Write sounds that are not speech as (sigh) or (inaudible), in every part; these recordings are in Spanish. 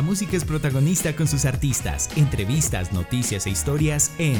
La música es protagonista con sus artistas, entrevistas, noticias e historias en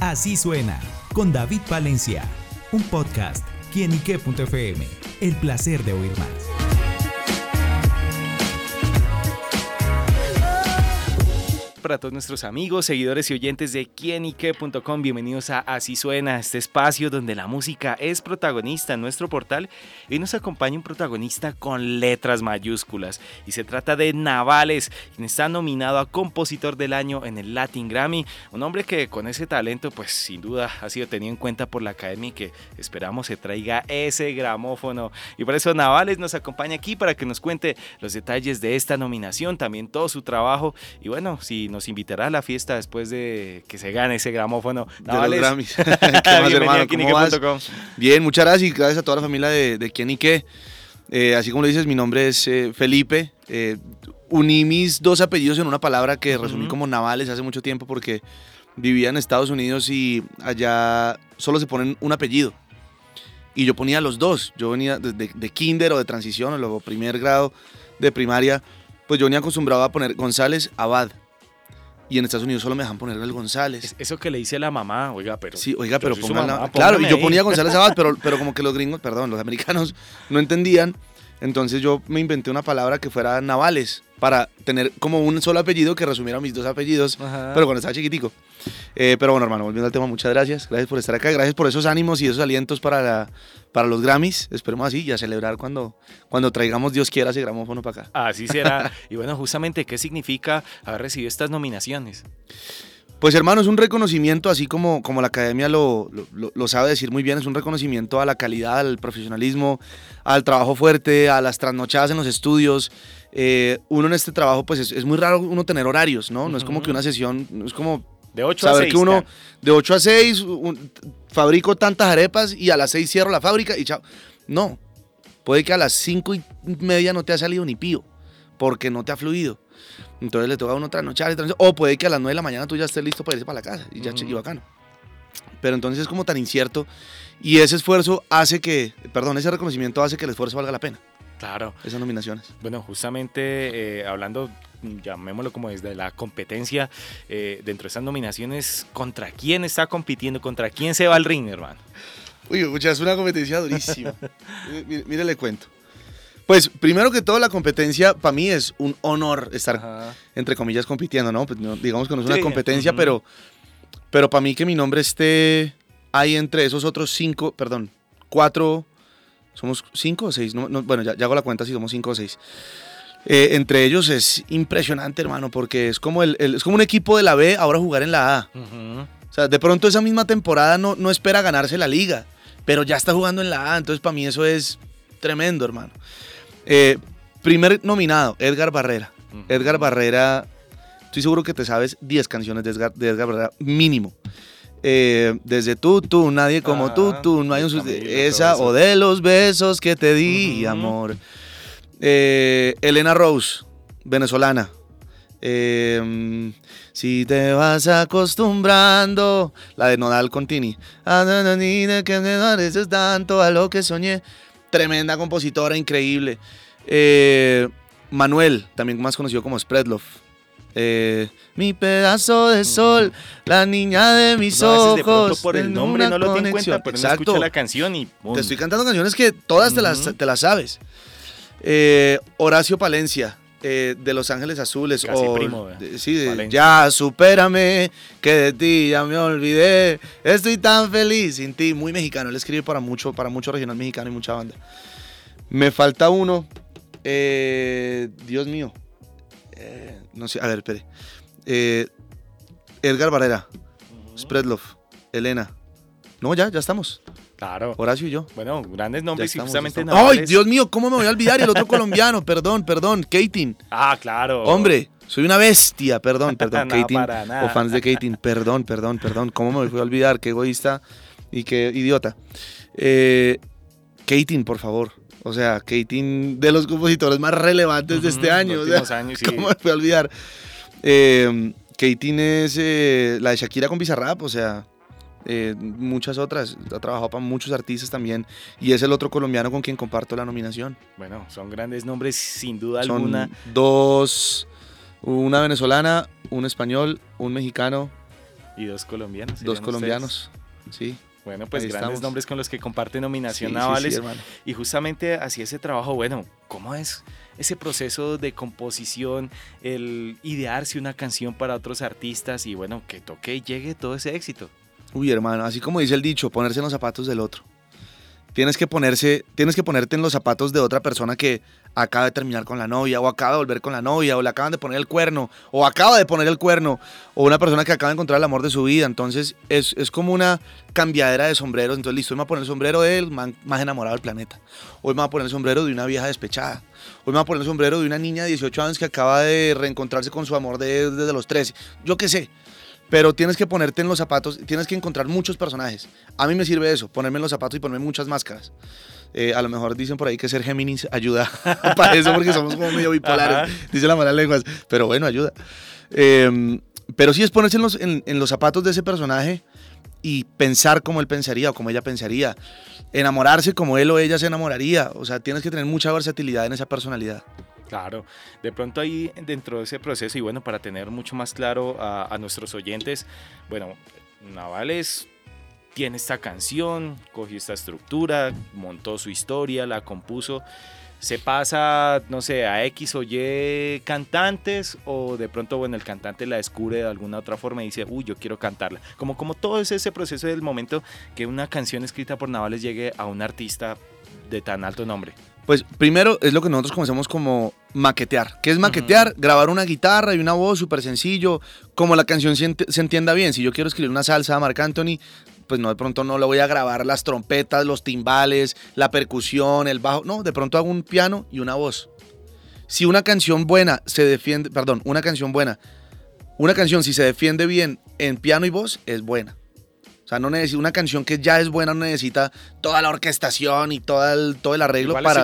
Así suena con David Valencia, un podcast quienique.fm. El placer de oír más. Para todos nuestros amigos, seguidores y oyentes de quienique.com. Bienvenidos a Así Suena, este espacio donde la música es protagonista en nuestro portal. y nos acompaña un protagonista con letras mayúsculas y se trata de Navales, quien está nominado a Compositor del Año en el Latin Grammy. Un hombre que con ese talento, pues sin duda ha sido tenido en cuenta por la academia y que esperamos se traiga ese gramófono. Y por eso Navales nos acompaña aquí para que nos cuente los detalles de esta nominación, también todo su trabajo. Y bueno, si nos nos invitará a la fiesta después de que se gane ese gramófono. De los Grammys. (laughs) (laughs) Bien, muchas gracias y gracias a toda la familia de, de Quién y Qué. Eh, así como lo dices, mi nombre es eh, Felipe. Eh, uní mis dos apellidos en una palabra que resumí como Navales hace mucho tiempo porque vivía en Estados Unidos y allá solo se ponen un apellido. Y yo ponía los dos. Yo venía de, de kinder o de transición o luego primer grado de primaria. Pues yo venía acostumbrado a poner González Abad. Y en Estados Unidos solo me dejan poner el González. Eso que le dice la mamá, oiga, pero. Sí, oiga, pero pongan Claro, y yo ponía González Abad, pero, pero como que los gringos, perdón, los (laughs) americanos no entendían. Entonces yo me inventé una palabra que fuera navales para tener como un solo apellido que resumiera mis dos apellidos, pero cuando estaba chiquitico. Eh, pero bueno, hermano, volviendo al tema, muchas gracias. Gracias por estar acá, gracias por esos ánimos y esos alientos para, para los Grammys. Esperemos así y a celebrar cuando, cuando traigamos, Dios quiera, ese gramófono para acá. Así será. (laughs) y bueno, justamente, ¿qué significa haber recibido estas nominaciones? Pues hermano, es un reconocimiento, así como, como la academia lo, lo, sabe decir muy bien, es un reconocimiento a la calidad, al profesionalismo, al trabajo fuerte, a las trasnochadas en los estudios. Eh, uno en este trabajo, pues es, es, muy raro uno tener horarios, ¿no? No es como que una sesión, no es como... De 8 a 6. que uno, de 8 a 6, fabrico tantas arepas y a las 6 cierro la fábrica y chao. No, puede que a las 5 y media no te ha salido ni pío, porque no te ha fluido. Entonces le toca a uno trasnochar, o puede que a las 9 de la mañana tú ya estés listo para irse para la casa y ya uh bacano. Pero entonces es como tan incierto y ese esfuerzo hace que, perdón, ese reconocimiento hace que el esfuerzo valga la pena. Claro. Esas nominaciones. Bueno, justamente eh, hablando, llamémoslo como desde la competencia, eh, dentro de esas nominaciones, ¿contra quién está compitiendo? ¿Contra quién se va al ring, hermano? Uy, es una competencia durísima. (laughs) mire, mire, le cuento. Pues primero que todo la competencia para mí es un honor estar entre comillas compitiendo, ¿no? Pues, digamos que no es una competencia, pero pero para mí que mi nombre esté ahí entre esos otros cinco, perdón, cuatro, somos cinco o seis, bueno, ya, hago la cuenta si somos cinco o seis. Eh, entre ellos es impresionante, hermano, porque es como, el, es como un equipo de la B ahora jugar en la A. O sea, de pronto esa misma temporada no, no espera ganarse la liga, pero ya está jugando en la A, entonces para mí eso es tremendo, hermano. Eh, primer nominado, Edgar Barrera. Edgar Barrera, estoy seguro que te sabes 10 canciones de Edgar, Barrera, mínimo. Eh, desde tú, tú, nadie como tú, tú, no hay un esa o de los besos que te di, amor. Eh, Elena Rose, venezolana. si te vas acostumbrando, la de Nodal Contini. Ah, que me tanto a lo que soñé. Tremenda compositora, increíble. Eh, Manuel, también más conocido como Spreadlove. Eh, mi pedazo de sol, la niña de mis ojos. por el nombre no lo tengo en cuenta, pero Exacto. la canción y. Te estoy cantando canciones que todas te, las, te las sabes. Eh, Horacio Palencia, de Los Ángeles Azules. Casi primo, sí, ya supérame, que de ti ya me olvidé. Estoy tan feliz sin ti. Muy mexicano. Él escribe para mucho, para mucho regional mexicano y mucha banda. Me falta uno. Eh, Dios mío. Eh, no sé, a ver, espere. Eh, Edgar Barrera. Spreadlove. Elena. No, ya, ya estamos. Claro. Horacio y yo. Bueno, grandes nombres y justamente ¡Ay, Dios mío! ¿Cómo me voy a olvidar? Y el otro (laughs) colombiano, perdón, perdón, Katin. Ah, claro. Hombre, soy una bestia, perdón, perdón, (laughs) Katin. O fans de Katin, perdón, perdón, perdón. ¿Cómo me voy a olvidar? Qué egoísta y qué idiota. Eh, por favor. O sea, Katie de los compositores más relevantes de este año. años, ¿Cómo me puedo olvidar? Eh, es eh, la de Shakira con Bizarrap, o sea, eh, muchas otras. Ha trabajado para muchos artistas también. Y es el otro colombiano con quien comparto la nominación. Bueno, son grandes nombres sin duda alguna. Dos Una venezolana, un español, un mexicano. Y dos colombianos. Dos colombianos, sí. Bueno, pues grandes nombres con los que comparte nominación navales. y justamente así ese trabajo, bueno, ¿cómo es ese proceso de composición, el idearse una canción para otros artistas y bueno, que toque y llegue todo ese éxito? Uy, hermano, así como dice el dicho, ponerse en los zapatos del otro. Tienes que ponerse, tienes que ponerte en los zapatos de otra persona que acaba de terminar con la novia, o acaba de volver con la novia, o le acaban de poner el cuerno, o acaba de poner el cuerno, o una persona que acaba de encontrar el amor de su vida. Entonces es, como una cambiadera de sombreros. Entonces, listo, hoy me voy a poner el sombrero del más enamorado del planeta. Hoy me voy a poner el sombrero de una vieja despechada. Hoy me voy a poner el sombrero de una niña de 18 años que acaba de reencontrarse con su amor desde los 13. Yo qué sé pero tienes que ponerte en los zapatos, tienes que encontrar muchos personajes. A mí me sirve eso, ponerme en los zapatos y ponerme muchas máscaras. Eh, a lo mejor dicen por ahí que ser Géminis ayuda (laughs) para eso porque somos como medio bipolares, dice la mala lenguas, pero bueno, ayuda. Em, pero sí es ponerse en los, en, en los zapatos de ese personaje y pensar como él pensaría o como ella pensaría, enamorarse como él o ella se enamoraría, o sea, tienes que tener mucha versatilidad en esa personalidad. Claro, de pronto ahí dentro de ese proceso y bueno, para tener mucho más claro a, nuestros oyentes, bueno, Navales tiene esta canción, cogió esta estructura, montó su historia, la compuso, se pasa, no sé, a X o Y cantantes o de pronto, bueno, el cantante la descubre de alguna otra forma y dice, uy, yo quiero cantarla. Como, como todo es ese proceso del momento que una canción escrita por Navales llegue a un artista de tan alto nombre. Pues primero es lo que nosotros conocemos como maquetear. ¿Qué es maquetear? Grabar una guitarra y una voz súper sencillo, como la canción se, entienda bien. Si yo quiero escribir una salsa a Marc Anthony, pues no, de pronto no le voy a grabar las trompetas, los timbales, la percusión, el bajo. No, de pronto hago un piano y una voz. Si una canción buena se defiende, perdón, una canción buena, una canción si se defiende bien en piano y voz, es buena. O sea, no necesita una canción que ya es buena, no necesita toda la orquestación y todo el, todo el arreglo para.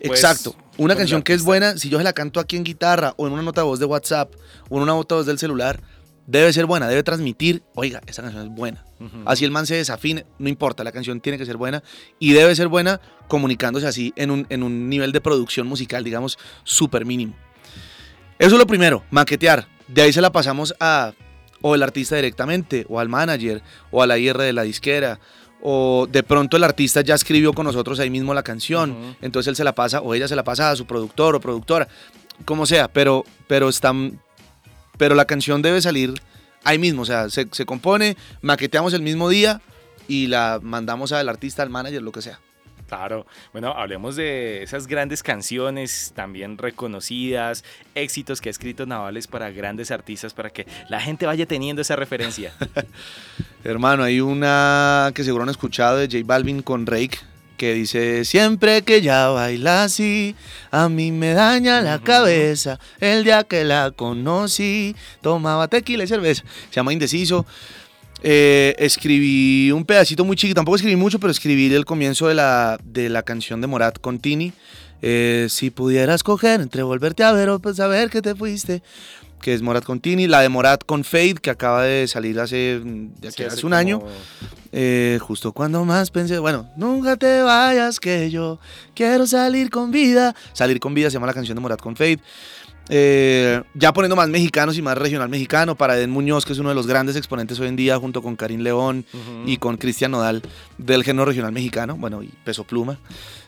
Exacto. Una canción que es buena, si yo se la canto aquí en guitarra o en una nota de voz de WhatsApp o en una nota de voz del celular, debe ser buena, debe transmitir, oiga, esa canción es buena. Así el man se desafine, no importa, la canción tiene que ser buena y debe ser buena comunicándose así en un, en un nivel de producción musical, digamos, súper mínimo. Eso es lo primero, maquetear. De ahí se la pasamos a o el artista directamente, o al manager, o a la IR de la disquera, o de pronto el artista ya escribió con nosotros ahí mismo la canción, entonces él se la pasa, o ella se la pasa a su productor o productora, como sea, pero, pero, están, pero la canción debe salir ahí mismo, o sea, se, se compone, maqueteamos el mismo día y la mandamos al artista, al manager, lo que sea. Claro, bueno, hablemos de esas grandes canciones también reconocidas, éxitos que ha escrito Navales para grandes artistas, para que la gente vaya teniendo esa referencia. (laughs) Hermano, hay una que seguro han escuchado de J Balvin con Rake, que dice, siempre que ella baila así, a mí me daña la cabeza, el día que la conocí, tomaba tequila y cerveza, se llama Indeciso. Eh, escribí un pedacito muy chiquito, tampoco escribí mucho, pero escribí el comienzo de la, de la canción de Morat con Tini. Eh, si pudieras coger entre volverte a ver o pues saber que te fuiste, que es Morat con Tini, la de Morat con Fade, que acaba de salir hace, hace, un año, eh, justo cuando más pensé, bueno, nunca te vayas que yo quiero salir con vida, salir con vida se llama la canción de Morat con Fade. Eh, ya poniendo más mexicanos y más regional mexicano, para Eden Muñoz, que es uno de los grandes exponentes hoy en día, junto con Karim León y con Cristian Nodal, del género regional mexicano, bueno, y Peso Pluma.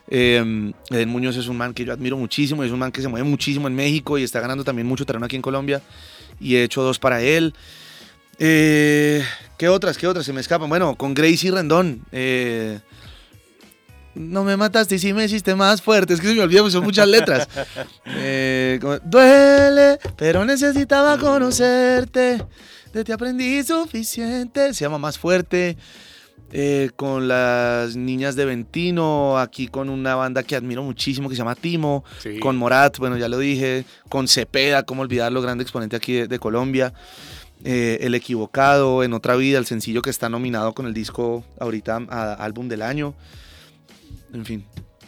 Eh, Eden Muñoz es un man que yo admiro muchísimo, es un man que se mueve muchísimo en México y está ganando también mucho terreno aquí en Colombia, y he hecho dos para él. Eh, ¿Qué otras? ¿Qué otras? Se me escapan. Bueno, con Gracie Rendón. Eh, no me mataste y sí me hiciste más fuerte. Es que se me olvidó, son muchas letras. (laughs) Eh, duele, pero necesitaba conocerte. De ti aprendí suficiente. Se llama Más Fuerte. Eh, con las niñas de Ventino, aquí con una banda que admiro muchísimo que se llama Timo, con Morat, bueno, ya lo dije, con Cepeda, cómo olvidarlo, grande exponente aquí de, Colombia. Eh, el Equivocado, En Otra Vida, el sencillo que está nominado con el disco ahorita a álbum del año en fin.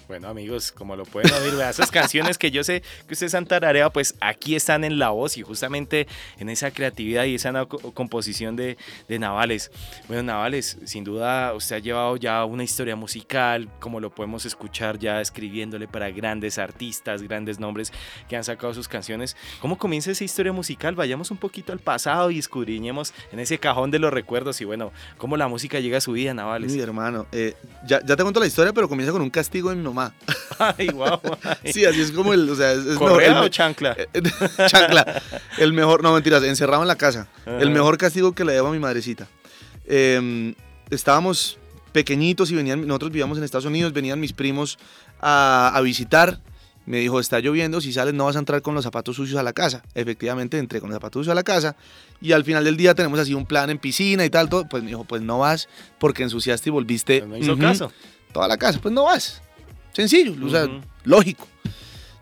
Bueno, amigos, como lo pueden oír, esas canciones que yo sé que ustedes han tarareado, pues aquí están en la voz y justamente en esa creatividad y esa composición de, de, Navales. Bueno, Navales, sin duda usted ha llevado ya una historia musical, como lo podemos escuchar ya escribiéndole para grandes artistas, grandes nombres que han sacado sus canciones. ¿Cómo comienza esa historia musical? Vayamos un poquito al pasado y escudriñemos en ese cajón de los recuerdos y bueno, cómo la música llega a su vida, Navales. Mi hermano, eh, ya, ya te cuento la historia, pero comienza con un castigo en mi mamá. Ay, wow. (laughs) Sí, así es como el. O sea, es, o chancla? (laughs) chancla. El mejor. No, mentiras, encerrado en la casa. El mejor castigo que le debo a mi madrecita. Em, estábamos pequeñitos y venían. Nosotros vivíamos en Estados Unidos, venían mis primos a, a visitar me dijo, está lloviendo, si sales no vas a entrar con los zapatos sucios a la casa. Efectivamente, entré con los zapatos sucios a la casa y al final del día tenemos así un plan en piscina y tal, todo. Pues me dijo, pues no vas porque ensuciaste y volviste. no hizo caso. Toda la casa, pues no vas. Sencillo, o sea, lógico.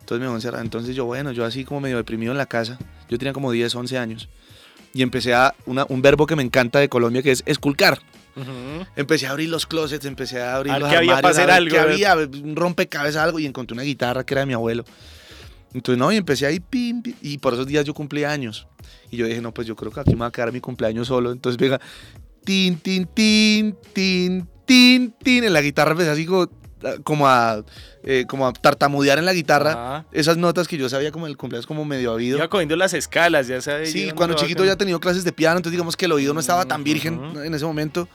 Entonces me a Entonces yo, bueno, yo así como medio deprimido en la casa, yo tenía como 10, 11 años, y empecé a un verbo que me encanta de Colombia, que es esculcar. Empecé a abrir los closets, empecé a abrir los que había para hacer algo. Que había un rompecabezas, algo, y encontré una guitarra que era de mi abuelo. Entonces, no, y empecé ahí, pim, pim, y por esos días yo cumplí años. Y yo dije, no, pues yo creo que aquí me va a quedar mi cumpleaños solo. Entonces, venga, tin, tin, tin, tin, tin, tin, en la guitarra empecé así como como a, eh, como a tartamudear en la guitarra esas notas que yo sabía como el cumpleaños como medio oído. Iba cogiendo las escalas, ya sabes. Sí, cuando chiquito ya he tenido clases de piano, entonces digamos que el oído no estaba tan virgen en ese momento.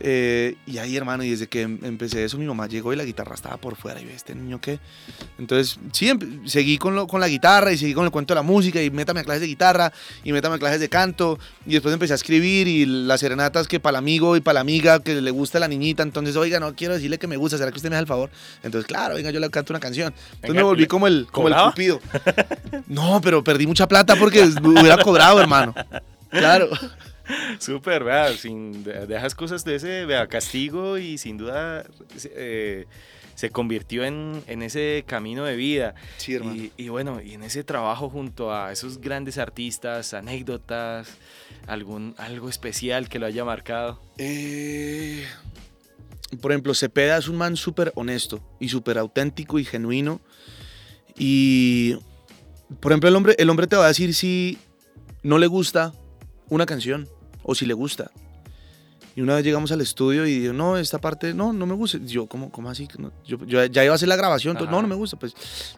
Eh, y ahí, hermano, y desde que em, empecé eso, mi mamá llegó y la guitarra estaba por fuera. Y ve, ¿este niño qué? Entonces, sí, seguí con, lo, con la guitarra y seguí con el cuento de la música y métame a clases de guitarra y métame a clases de canto. Y después empecé a escribir y las serenatas que para el amigo y para la amiga que le gusta la niñita. Entonces, oiga, no quiero decirle que me gusta, ¿será que usted me da el favor? Entonces, claro, venga, yo le canto una canción. Entonces me volví como el, como el cupido. (laughs) No, pero perdí mucha plata porque hubiera cobrado, hermano. Claro. (laughs) Súper, vea, sin, dejas cosas de ese vea, castigo y sin duda eh, se convirtió en, en, ese camino de vida. Sí, hermano. Y, bueno, y en ese trabajo junto a esos grandes artistas, anécdotas, algún, algo especial que lo haya marcado. Eh, por ejemplo, Cepeda es un man súper honesto y súper auténtico y genuino. Y, por ejemplo, el hombre, el hombre te va a decir si no le gusta una canción o si le gusta. Y una vez llegamos al estudio y dijo, no, esta parte, no, no me gusta. Yo, ¿cómo, cómo así? Yo, ya iba a hacer la grabación, entonces, no, no me gusta. Pues,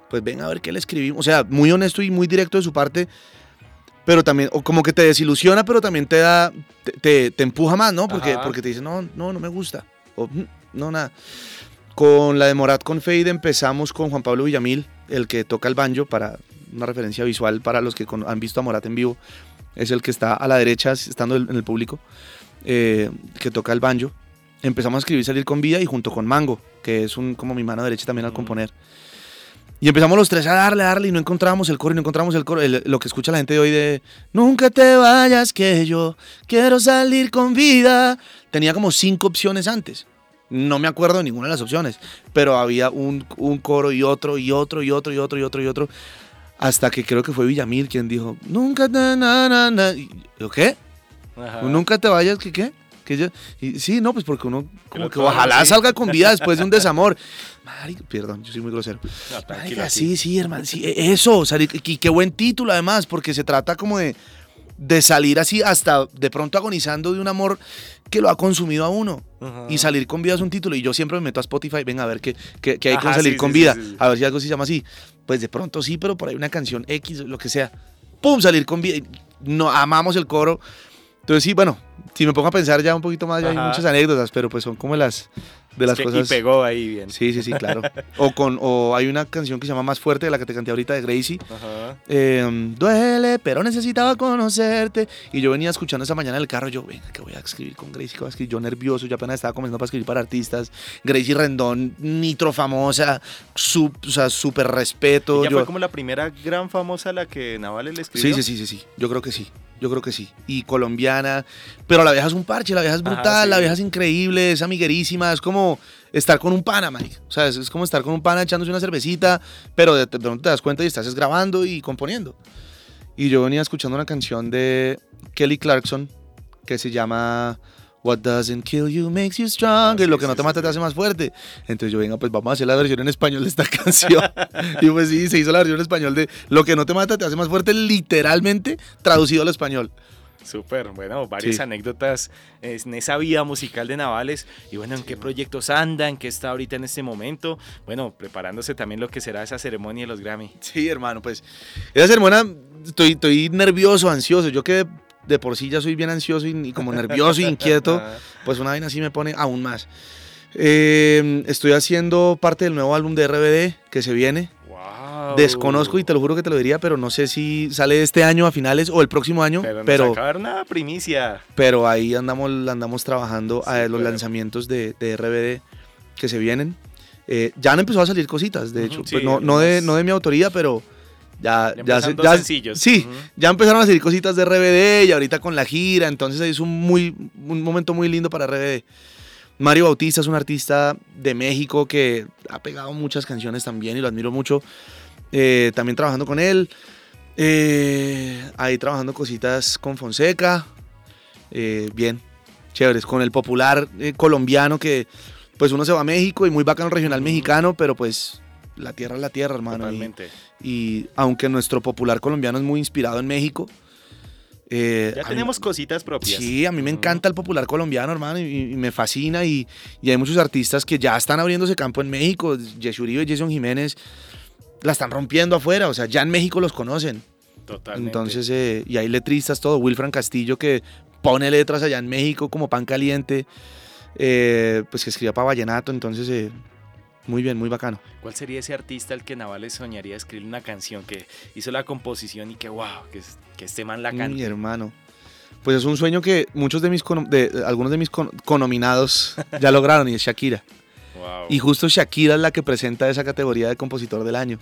pues ven a ver qué le escribimos. O sea, muy honesto y muy directo de su parte, pero también, o como que te desilusiona, pero también te da, te, te, empuja más, ¿no? Porque, porque te dice, no, no, no me gusta. O, mm, no, nada. Con la de Morat con Fade empezamos con Juan Pablo Villamil, el que toca el banjo, para una referencia visual para los que han visto a Morat en vivo es el que está a la derecha, estando en el público, eh, que toca el banjo. Empezamos a escribir Salir con Vida y junto con Mango, que es un, como mi mano derecha también al mm. componer. Y empezamos los tres a darle, a darle y no encontrábamos el coro y no encontramos el coro. lo que escucha la gente de hoy de Nunca te vayas que yo quiero salir con vida. Tenía como cinco opciones antes. No me acuerdo de ninguna de las opciones, pero había un, un coro y otro y otro y otro y otro y otro y otro. Hasta que creo que fue Villamil quien dijo, nunca te... Na, na, na. ¿Qué? Nunca te vayas, ¿qué qué? Que yo, y, sí, no, pues porque uno como que ojalá salga con vida después de un desamor. (laughs) Perdón, yo soy muy grosero. sí, sí, hermano, sí, e, eso, salir, y qué buen título además, porque se trata como de, de salir así hasta de pronto agonizando de un amor que lo ha consumido a uno. Y salir con vida es un título. Y yo siempre me meto a Spotify, venga a ver qué, qué, hay con salir con vida. a ver si algo se llama así. Pues de pronto sí, pero por ahí una canción X, lo que sea. ¡Pum! Salir con vida. No, amamos el coro. Entonces sí, bueno, si me pongo a pensar ya un poquito más, ya hay muchas anécdotas, pero pues son como las, de las cosas. Y pegó ahí bien. Sí, sí, sí, claro. (laughs) o, con, o hay una canción que se llama Más Fuerte, de la que te canté ahorita de Gracie. Em, duele, pero necesitaba conocerte. Y yo venía escuchando esa mañana en el carro, yo, venga, que voy a escribir con Gracie, que voy a escribir. Yo nervioso, yo apenas estaba comenzando para escribir para artistas. Gracie Rendón, nitro famosa, o sea, súper respeto. ¿Y ya fue como la primera gran famosa a la que Naval le escribió? Sí, sí, sí, sí, sí. Yo creo que sí. Yo creo que sí. Y colombiana. Pero la vieja es un parche, la vieja es brutal, la vieja es increíble, es amiguerísima, es como estar con un pana, Mike. O sea, es, como estar con un pana echándose una cervecita, pero de, pronto te das cuenta y estás grabando y componiendo. Y yo venía escuchando una canción de Kelly Clarkson que se llama What doesn't kill you makes you stronger. lo que no te mata te hace más fuerte. Entonces yo, venga, pues vamos a hacer la versión en español de esta (laughs) canción. y pues sí, se hizo la versión en español de Lo que no te mata te hace más fuerte, literalmente traducido al español. Súper, bueno, varias anécdotas en esa vida musical de Navales. Y bueno, ¿en qué proyectos andan? ¿Qué está ahorita en este momento? Bueno, preparándose también lo que será esa ceremonia de los Grammy. Sí, hermano, pues esa ceremonia, estoy, estoy nervioso, ansioso. Yo que de por sí ya soy bien ansioso y, como nervioso e inquieto, (laughs) pues una vaina así me pone aún más. Em, estoy haciendo parte del nuevo álbum de RBD que se viene. Desconozco y te lo juro que te lo diría, pero no sé si sale este año a finales o el próximo año. Pero, pero nada, primicia. Pero ahí andamos, andamos trabajando a los lanzamientos de, de, RBD que se vienen. Eh, ya han empezado a salir cositas, de hecho. Pues no, no, de, no de mi autoría, pero ya, ya, ya, sencillos. Sí, ya empezaron a salir cositas de RBD y ahorita con la gira, entonces es un, muy, un momento muy lindo para RBD. Mario Bautista es un artista de México que ha pegado muchas canciones también y lo admiro mucho. Eh, también trabajando con él. Eh, ahí trabajando cositas con Fonseca. Eh, bien, chéveres. Con el popular colombiano que pues uno se va a México y muy bacano regional mexicano, pero pues la tierra es la tierra, hermano. Y, aunque nuestro popular colombiano es muy inspirado en México. Eh, ya tenemos cositas propias. Sí, a mí me encanta el popular colombiano, hermano, y, me fascina. Y, hay muchos artistas que ya están abriéndose campo en México. Uribe y Jason Jiménez la están rompiendo afuera. O sea, ya en México los conocen. Totalmente. Entonces, eh, y hay letristas, todo. Wilfran Castillo que pone letras allá en México como pan caliente. Eh, pues que escriba para Vallenato. Entonces, muy bien, muy bacano. ¿Cuál sería ese artista al que Navales soñaría escribir una canción que hizo la composición y que wow, que, que este man la cante? Mi hermano. Pues es un sueño que muchos de mis de, algunos de mis conominados (laughs) ya lograron y es Shakira. Wow. Y justo Shakira es la que presenta esa categoría de compositor del año.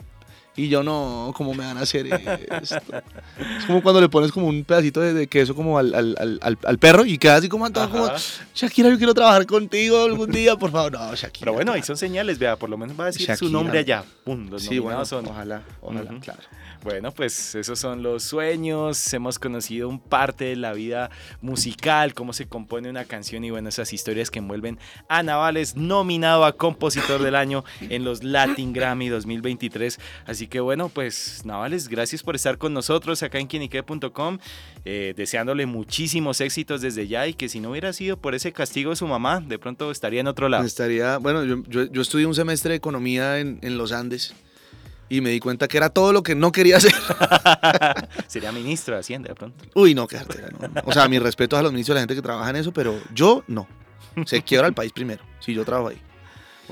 Y yo no, ¿cómo me van a hacer esto? es como cuando le pones como un pedacito de, queso como al, al, al, al, perro y queda así como todo como, Shakira, yo quiero trabajar contigo algún día, por favor. No, Shakira. Pero bueno, ahí son señales, vea, por lo menos va a decir su nombre allá. Pum, los sí, bueno, son. Ojalá, ojalá, claro. Bueno, pues esos son los sueños. Hemos conocido un parte de la vida musical, cómo se compone una canción y bueno, esas historias que envuelven a Navales, nominado a Compositor del Año en los Latin Grammy 2023. Así que bueno, pues Navales, gracias por estar con nosotros acá en quienique.com. Eh, deseándole muchísimos éxitos desde ya y que si no hubiera sido por ese castigo de su mamá, de pronto estaría en otro lado. Estaría, bueno, yo, yo, estudié un semestre de economía en, en los Andes y me di cuenta que era todo lo que no quería hacer. (laughs) Sería ministro de Hacienda de pronto. Uy, no, qué no, O sea, mi respeto a los ministros, a la gente que trabaja en eso, pero yo no. Se quiebra el país primero, si yo trabajo ahí.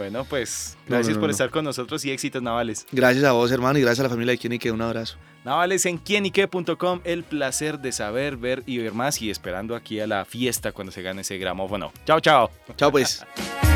Bueno, pues gracias por estar con nosotros y éxitos navales. Gracias a vos, hermano, y gracias a la familia de Quienique. Un abrazo. Navales en quienique.com, el placer de saber, ver y ver más y esperando aquí a la fiesta cuando se gane ese gramófono. Chao, chao. Chao, pues. (laughs)